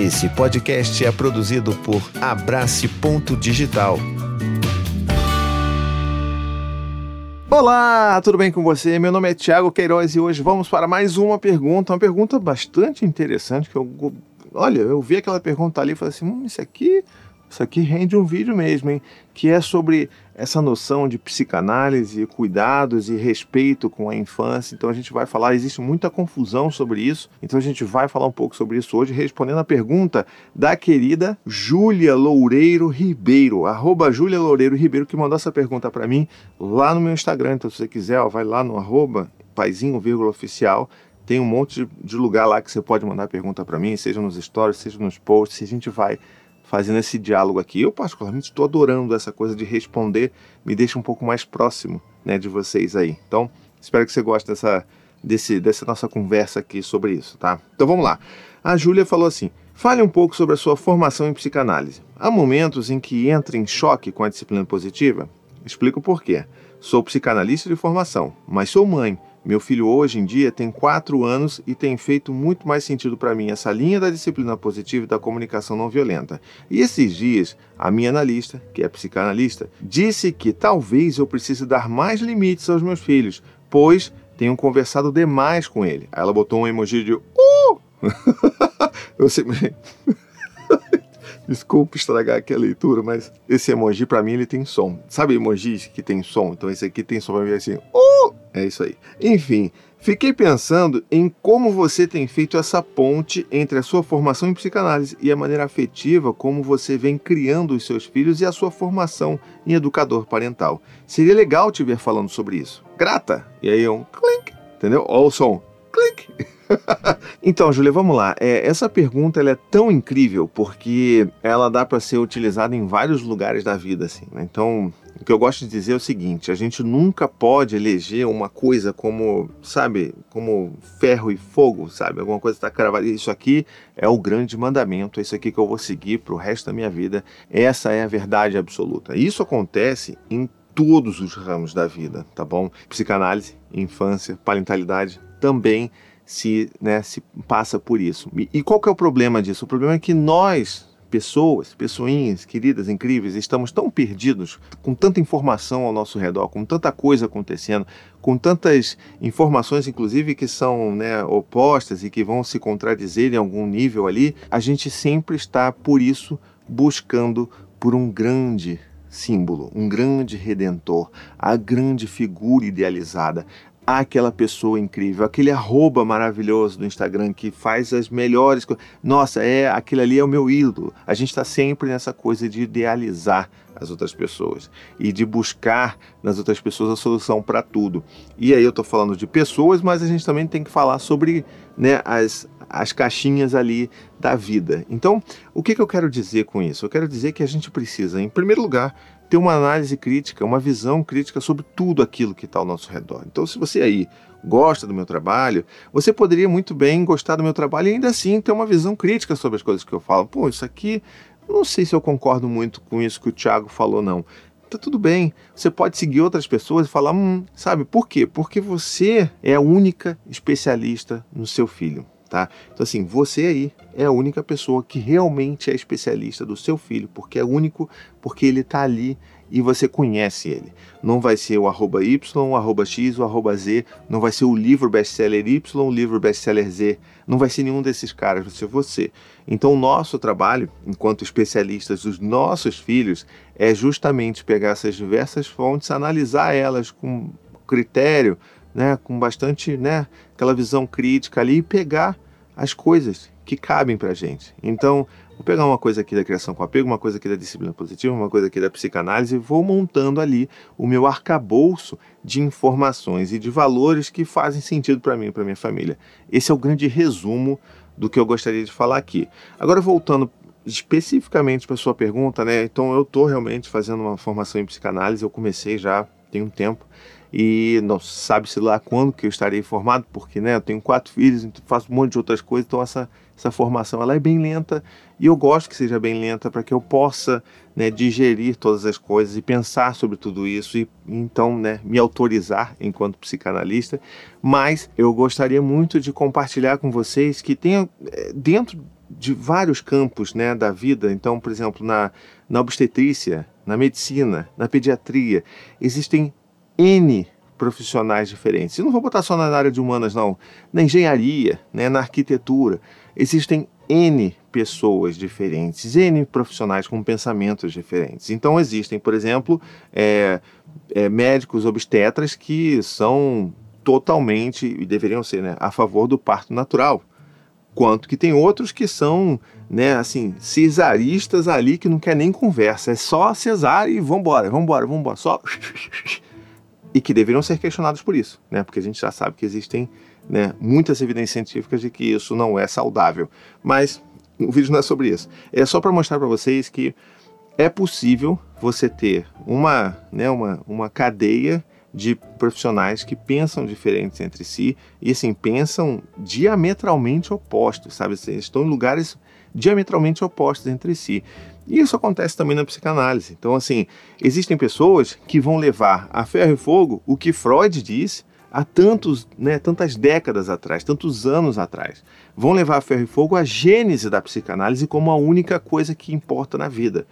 Esse podcast é produzido por Abrace Ponto Digital. Olá, tudo bem com você? Meu nome é Thiago Queiroz e hoje vamos para mais uma pergunta, uma pergunta bastante interessante que eu, olha, eu vi aquela pergunta ali e falei assim, hum, isso aqui isso aqui rende um vídeo mesmo, hein? Que é sobre essa noção de psicanálise, cuidados e respeito com a infância. Então a gente vai falar, existe muita confusão sobre isso. Então a gente vai falar um pouco sobre isso hoje, respondendo a pergunta da querida Júlia Loureiro Ribeiro, arroba Júlia Loureiro Ribeiro, que mandou essa pergunta para mim lá no meu Instagram. Então se você quiser, ó, vai lá no arroba paizinho, oficial, tem um monte de lugar lá que você pode mandar pergunta para mim, seja nos stories, seja nos posts, a gente vai fazendo esse diálogo aqui. Eu, particularmente, estou adorando essa coisa de responder, me deixa um pouco mais próximo né, de vocês aí. Então, espero que você goste dessa, desse, dessa nossa conversa aqui sobre isso, tá? Então vamos lá. A Júlia falou assim: fale um pouco sobre a sua formação em psicanálise. Há momentos em que entra em choque com a disciplina positiva? Explico por quê. Sou psicanalista de formação, mas sou mãe meu filho hoje em dia tem 4 anos e tem feito muito mais sentido para mim essa linha da disciplina positiva e da comunicação não violenta. E esses dias, a minha analista, que é psicanalista, disse que talvez eu precise dar mais limites aos meus filhos, pois tenho conversado demais com ele. Aí ela botou um emoji de uh! eu sempre Desculpa estragar aqui a leitura, mas esse emoji para mim ele tem som. Sabe emojis que tem som? Então esse aqui tem som para mim assim. Uh! É isso aí. Enfim, fiquei pensando em como você tem feito essa ponte entre a sua formação em psicanálise e a maneira afetiva como você vem criando os seus filhos e a sua formação em educador parental. Seria legal te ver falando sobre isso. Grata! E aí um clink, entendeu? Olha o som. Então, Júlia, vamos lá. É, essa pergunta ela é tão incrível porque ela dá para ser utilizada em vários lugares da vida, assim. Né? Então, o que eu gosto de dizer é o seguinte: a gente nunca pode eleger uma coisa como, sabe, como ferro e fogo, sabe? Alguma coisa está cravada. Isso aqui é o grande mandamento, é isso aqui que eu vou seguir para o resto da minha vida. Essa é a verdade absoluta. Isso acontece em todos os ramos da vida, tá bom? Psicanálise, infância, parentalidade também se, né, se passa por isso. E, e qual que é o problema disso? O problema é que nós, pessoas, pessoinhas queridas, incríveis, estamos tão perdidos, com tanta informação ao nosso redor, com tanta coisa acontecendo, com tantas informações, inclusive, que são né, opostas e que vão se contradizer em algum nível ali, a gente sempre está, por isso, buscando por um grande símbolo, um grande redentor, a grande figura idealizada, aquela pessoa incrível, aquele arroba maravilhoso do Instagram que faz as melhores coisas. Nossa, é aquele ali é o meu ídolo. A gente está sempre nessa coisa de idealizar as outras pessoas e de buscar nas outras pessoas a solução para tudo. E aí eu estou falando de pessoas, mas a gente também tem que falar sobre né, as, as caixinhas ali da vida. Então, o que, que eu quero dizer com isso? Eu quero dizer que a gente precisa, em primeiro lugar, ter uma análise crítica, uma visão crítica sobre tudo aquilo que está ao nosso redor. Então, se você aí gosta do meu trabalho, você poderia muito bem gostar do meu trabalho e ainda assim ter uma visão crítica sobre as coisas que eu falo. Pô, isso aqui, não sei se eu concordo muito com isso que o Thiago falou, não. Tá tudo bem. Você pode seguir outras pessoas e falar, hum, sabe por quê? Porque você é a única especialista no seu filho tá? Então assim, você aí é a única pessoa que realmente é especialista do seu filho, porque é único, porque ele está ali e você conhece ele. Não vai ser o arroba Y, o arroba X, o arroba Z, não vai ser o livro best-seller Y, o livro best-seller Z, não vai ser nenhum desses caras, vai ser você. Então o nosso trabalho, enquanto especialistas dos nossos filhos, é justamente pegar essas diversas fontes, analisar elas com critério, né, com bastante, né, aquela visão crítica ali e pegar as coisas que cabem para gente. Então, vou pegar uma coisa aqui da criação com apego, uma coisa aqui da disciplina positiva, uma coisa aqui da psicanálise e vou montando ali o meu arcabouço de informações e de valores que fazem sentido para mim e para minha família. Esse é o grande resumo do que eu gostaria de falar aqui. Agora voltando especificamente para sua pergunta, né? Então eu estou realmente fazendo uma formação em psicanálise, eu comecei já tem um tempo e não sabe-se lá quando que eu estarei formado, porque né, eu tenho quatro filhos, então faço um monte de outras coisas, então essa, essa formação ela é bem lenta e eu gosto que seja bem lenta para que eu possa né, digerir todas as coisas e pensar sobre tudo isso e então né, me autorizar enquanto psicanalista, mas eu gostaria muito de compartilhar com vocês que tem eh, dentro de vários campos né, da vida. Então, por exemplo, na, na obstetrícia, na medicina, na pediatria, existem N profissionais diferentes. E não vou botar só na área de humanas, não. Na engenharia, né, na arquitetura, existem N pessoas diferentes, N profissionais com pensamentos diferentes. Então, existem, por exemplo, é, é, médicos obstetras que são totalmente, e deveriam ser, né, a favor do parto natural. Quanto que tem outros que são, né, assim, cesaristas ali que não quer nem conversa, é só cesárea e vambora, vambora, vambora, só. E que deveriam ser questionados por isso, né, porque a gente já sabe que existem né, muitas evidências científicas de que isso não é saudável. Mas o vídeo não é sobre isso. É só para mostrar para vocês que é possível você ter uma, né, uma, uma cadeia de profissionais que pensam diferentes entre si e assim pensam diametralmente opostos, sabe? Assim, estão em lugares diametralmente opostos entre si. E isso acontece também na psicanálise. Então, assim, existem pessoas que vão levar a ferro e fogo o que Freud disse há tantos, né, tantas décadas atrás, tantos anos atrás. Vão levar a ferro e fogo a gênese da psicanálise como a única coisa que importa na vida.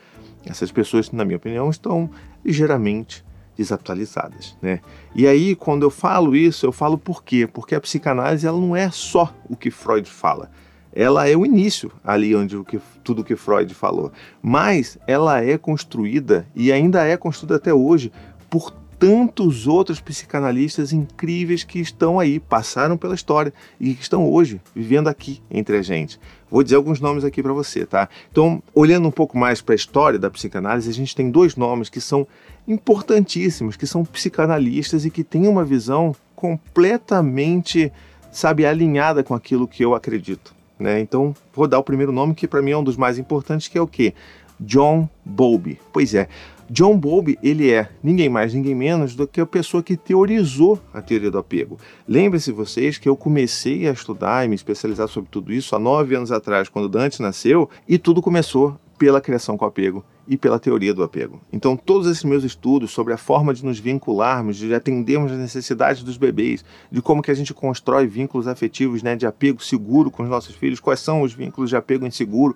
Essas pessoas, na minha opinião, estão ligeiramente desatualizadas, né? E aí, quando eu falo isso, eu falo por quê? Porque a psicanálise ela não é só o que Freud fala. Ela é o início ali onde o que, tudo que Freud falou, mas ela é construída e ainda é construída até hoje por tantos outros psicanalistas incríveis que estão aí, passaram pela história e que estão hoje vivendo aqui entre a gente. Vou dizer alguns nomes aqui para você, tá? Então, olhando um pouco mais para a história da psicanálise, a gente tem dois nomes que são importantíssimos, que são psicanalistas e que têm uma visão completamente, sabe, alinhada com aquilo que eu acredito, né? Então, vou dar o primeiro nome que para mim é um dos mais importantes, que é o quê? John Bowlby. Pois é, John Bowlby, ele é ninguém mais, ninguém menos do que a pessoa que teorizou a teoria do apego. Lembre-se vocês que eu comecei a estudar e me especializar sobre tudo isso há nove anos atrás, quando Dante nasceu, e tudo começou pela criação com apego e pela teoria do apego. Então, todos esses meus estudos sobre a forma de nos vincularmos, de atendermos as necessidades dos bebês, de como que a gente constrói vínculos afetivos, né, de apego seguro com os nossos filhos, quais são os vínculos de apego inseguro,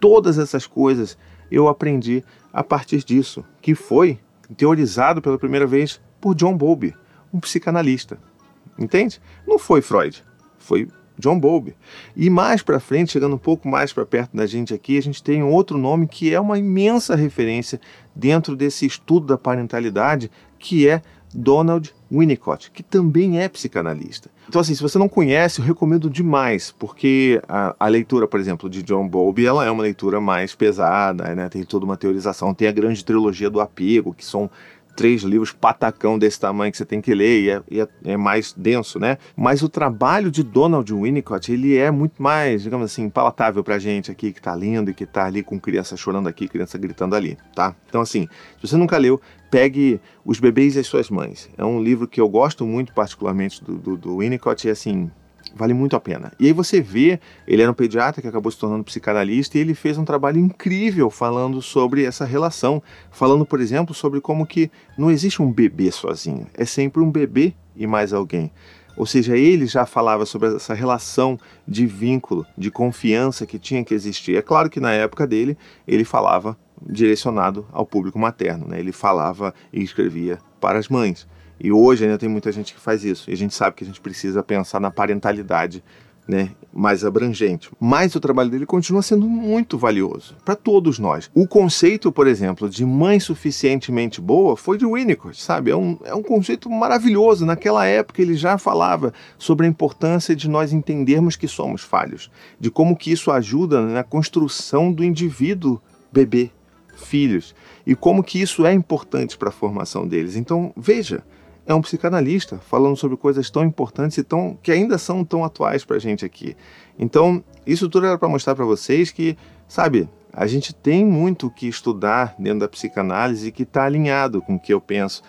todas essas coisas eu aprendi a partir disso, que foi teorizado pela primeira vez por John Bowlby, um psicanalista. Entende? Não foi Freud, foi John Bowlby. E mais para frente, chegando um pouco mais para perto da gente aqui, a gente tem outro nome que é uma imensa referência dentro desse estudo da parentalidade, que é Donald Winnicott, que também é psicanalista. Então, assim, se você não conhece, eu recomendo demais, porque a, a leitura, por exemplo, de John Bowlby, ela é uma leitura mais pesada, né? Tem toda uma teorização, tem a grande trilogia do apego, que são três livros patacão desse tamanho que você tem que ler e é, e é, é, mais denso, né? Mas o trabalho de Donald Winnicott, ele é muito mais, digamos assim, palatável pra gente aqui que tá lendo e que tá ali com criança chorando aqui, criança gritando ali, tá? Então, assim, se você nunca leu, pegue Os Bebês e as Suas Mães. É um livro que eu gosto muito, particularmente, do, do, do Winnicott, e assim, Vale muito a pena. E aí você vê, ele era um pediatra que acabou se tornando psicanalista e ele fez um trabalho incrível falando sobre essa relação, falando, por exemplo, sobre como que não existe um bebê sozinho, é sempre um bebê e mais alguém. Ou seja, ele já falava sobre essa relação de vínculo, de confiança que tinha que existir. É claro que na época dele, ele falava direcionado ao público materno, né? ele falava e escrevia para as mães. E hoje ainda tem muita gente que faz isso. E a gente sabe que a gente precisa pensar na parentalidade né, mais abrangente. Mas o trabalho dele continua sendo muito valioso para todos nós. O conceito, por exemplo, de mãe suficientemente boa foi de Winnicott, sabe? É um, é um conceito maravilhoso. Naquela época ele já falava sobre a importância de nós entendermos que somos falhos, de como que isso ajuda na construção do indivíduo bebê, filhos, e como que isso é importante para a formação deles. Então, veja, é um psicanalista falando sobre coisas tão importantes e tão, que ainda são tão atuais para a gente aqui. Então, isso tudo era para mostrar para vocês que, sabe, a gente tem muito que estudar dentro da psicanálise que está alinhado com o que eu penso,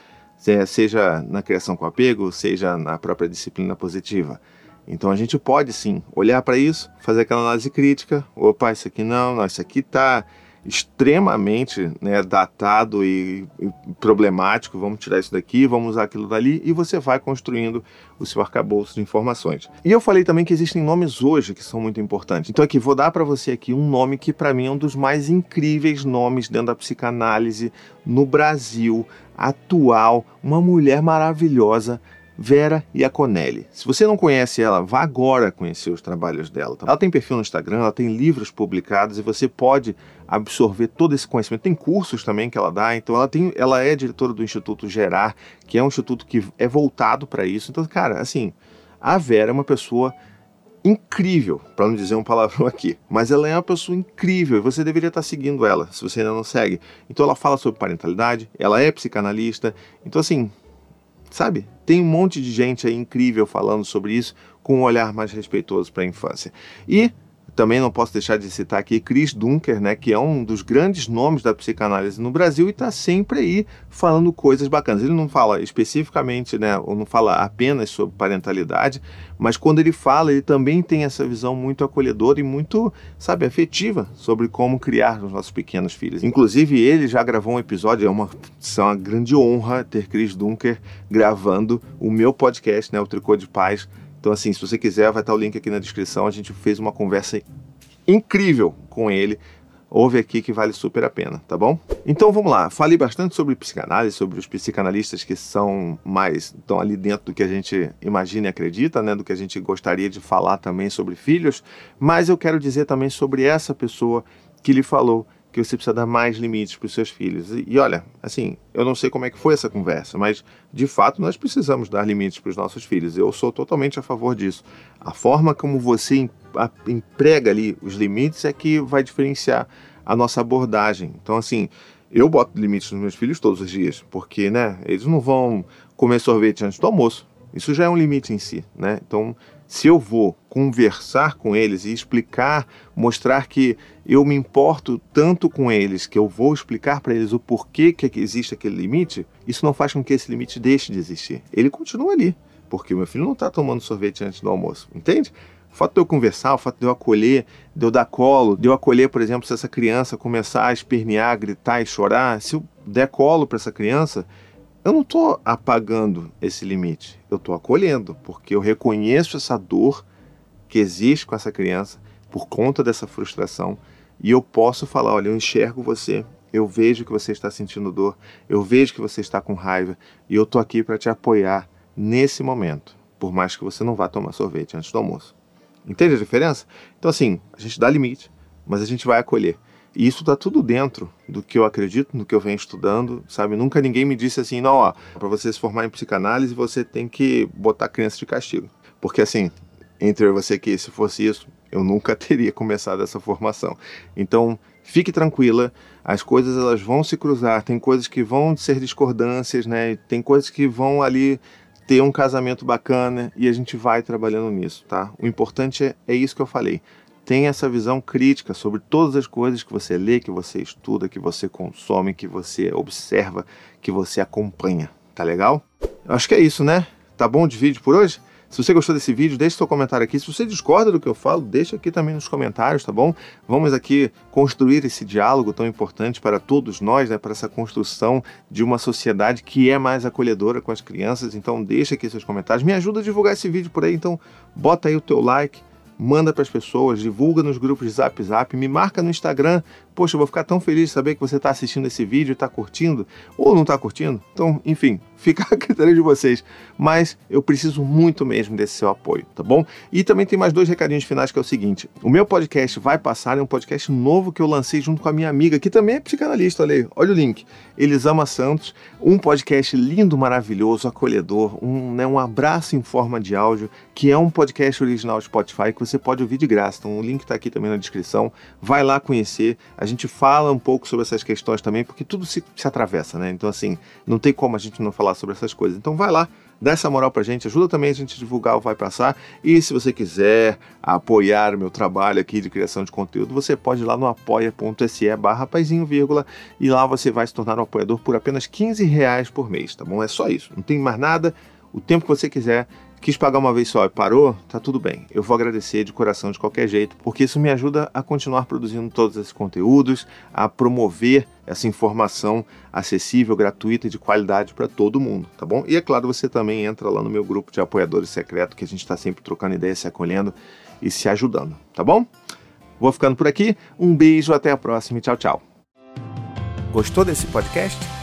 seja na criação com apego, seja na própria disciplina positiva. Então a gente pode sim olhar para isso, fazer aquela análise crítica, opa, isso aqui não, não isso aqui tá extremamente né, datado e, e, problemático. Vamos tirar isso daqui, vamos usar aquilo dali e você vai construindo o seu arcabouço de informações. E eu falei também que existem nomes hoje que são muito importantes. Então aqui vou dar para você aqui um nome que para mim é um dos mais incríveis nomes dentro da psicanálise no Brasil atual, uma mulher maravilhosa Vera Iaconelli. Se você não conhece ela, vá agora conhecer os trabalhos dela. Tá? Ela tem perfil no Instagram, ela tem livros publicados e você pode absorver todo esse conhecimento. Tem cursos também que ela dá, então ela tem, ela é diretora do Instituto Gerar, que é um instituto que é voltado para isso. Então, cara, assim, a Vera é uma pessoa incrível, para não dizer um palavrão aqui, mas ela é uma pessoa incrível e você deveria estar seguindo ela, se você ainda não segue. Então ela fala sobre parentalidade, ela é psicanalista, então assim, sabe? Tem um monte de gente aí incrível falando sobre isso com um olhar mais respeitoso para a infância. E também não posso deixar de citar aqui Chris Dunker, né, que é um dos grandes nomes da psicanálise no Brasil e está sempre aí falando coisas bacanas. Ele não fala especificamente, né, ou não fala apenas sobre parentalidade, mas quando ele fala, ele também tem essa visão muito acolhedora e muito, sabe, afetiva sobre como criar os nossos pequenos filhos. Inclusive, ele já gravou um episódio, é uma, é uma grande honra ter Chris Dunker gravando o meu podcast, né, o Tricô de Paz então, assim, se você quiser, vai estar o link aqui na descrição. A gente fez uma conversa incrível com ele. Ouve aqui que vale super a pena, tá bom? Então vamos lá. Falei bastante sobre psicanálise, sobre os psicanalistas que são mais estão ali dentro do que a gente imagina e acredita, né? Do que a gente gostaria de falar também sobre filhos. Mas eu quero dizer também sobre essa pessoa que lhe falou que você precisa dar mais limites para os seus filhos. E, e, olha, assim, eu não sei como é que foi essa conversa, mas de fato nós precisamos dar limites para os nossos filhos. Eu sou totalmente a favor disso. A forma como você emprega ali os limites é que vai diferenciar a nossa abordagem. Então, assim, eu boto limites nos meus filhos todos os dias, porque, né, eles não vão comer sorvete antes do almoço. Isso já é um limite em si, né? Então, se eu vou conversar com eles e explicar, mostrar que eu me importo tanto com eles, que eu vou explicar para eles o porquê que existe aquele limite, isso não faz com que esse limite deixe de existir. Ele continua ali, porque meu filho não está tomando sorvete antes do almoço, entende? O fato de eu conversar, o fato de eu acolher, de eu dar colo, de eu acolher, por exemplo, se essa criança começar a espernear, gritar e chorar, se eu der colo para essa criança, eu não estou apagando esse limite, eu estou acolhendo, porque eu reconheço essa dor que existe com essa criança por conta dessa frustração e eu posso falar: olha, eu enxergo você, eu vejo que você está sentindo dor, eu vejo que você está com raiva e eu estou aqui para te apoiar nesse momento, por mais que você não vá tomar sorvete antes do almoço. Entende a diferença? Então, assim, a gente dá limite, mas a gente vai acolher. E isso está tudo dentro do que eu acredito, do que eu venho estudando, sabe? Nunca ninguém me disse assim, não, ó, para você se formar em psicanálise, você tem que botar criança de castigo. Porque assim, entre você que se fosse isso, eu nunca teria começado essa formação. Então, fique tranquila, as coisas elas vão se cruzar, tem coisas que vão ser discordâncias, né? Tem coisas que vão ali ter um casamento bacana e a gente vai trabalhando nisso, tá? O importante é, é isso que eu falei tem essa visão crítica sobre todas as coisas que você lê, que você estuda, que você consome, que você observa, que você acompanha. Tá legal? Eu acho que é isso, né? Tá bom de vídeo por hoje? Se você gostou desse vídeo, deixe seu comentário aqui. Se você discorda do que eu falo, deixa aqui também nos comentários, tá bom? Vamos aqui construir esse diálogo tão importante para todos nós, né? Para essa construção de uma sociedade que é mais acolhedora com as crianças. Então, deixa aqui seus comentários. Me ajuda a divulgar esse vídeo por aí. Então, bota aí o teu like manda para as pessoas, divulga nos grupos de Zap Zap, me marca no Instagram. Poxa, eu vou ficar tão feliz de saber que você está assistindo esse vídeo, está curtindo ou não está curtindo. Então, enfim, fica a critério de vocês. Mas eu preciso muito mesmo desse seu apoio, tá bom? E também tem mais dois recadinhos finais que é o seguinte: o meu podcast vai passar, é um podcast novo que eu lancei junto com a minha amiga, que também é psicanalista, olha aí, olha o link. Elisama Santos, um podcast lindo, maravilhoso, acolhedor, um, né, um abraço em forma de áudio, que é um podcast original Spotify que você pode ouvir de graça. Então o link está aqui também na descrição. Vai lá conhecer. A gente fala um pouco sobre essas questões também, porque tudo se, se atravessa, né? Então, assim, não tem como a gente não falar sobre essas coisas. Então vai lá, dá essa moral pra gente, ajuda também a gente a divulgar o Vai Passar. E se você quiser apoiar o meu trabalho aqui de criação de conteúdo, você pode ir lá no apoia.se barra vírgula, e lá você vai se tornar um apoiador por apenas 15 reais por mês, tá bom? É só isso, não tem mais nada. O tempo que você quiser, Quis pagar uma vez só e parou, tá tudo bem. Eu vou agradecer de coração de qualquer jeito, porque isso me ajuda a continuar produzindo todos esses conteúdos, a promover essa informação acessível, gratuita e de qualidade para todo mundo, tá bom? E é claro, você também entra lá no meu grupo de apoiadores secreto, que a gente está sempre trocando ideias, se acolhendo e se ajudando, tá bom? Vou ficando por aqui. Um beijo, até a próxima e tchau, tchau. Gostou desse podcast?